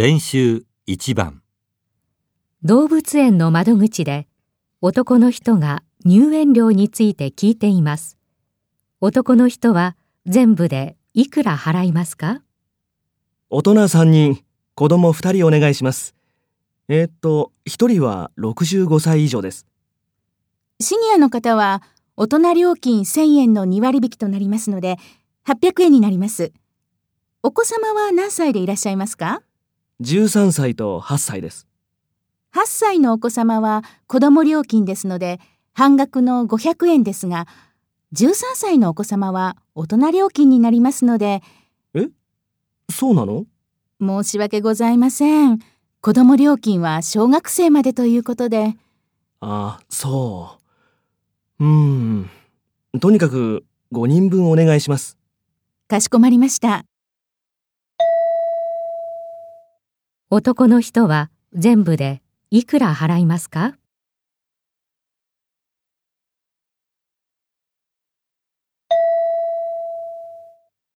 練習1番動物園の窓口で男の人が入園料について聞いています。男の人は全部でいくら払いますか？大人3人、子供2人お願いします。えーっと、1人は65歳以上です。シニアの方は大人料金1000円の2割引きとなりますので800円になります。お子様は何歳でいらっしゃいますか？13歳と8歳です。?8 歳のお子様は子供料金ですので半額の500円ですが、13歳のお子様は大人料金になりますのでそうなの？申し訳ございません。子供料金は小学生までということで。ああ、そう。うーん。とにかく5人分お願いします。かしこまりました。男の人は全部でいくら払いますか？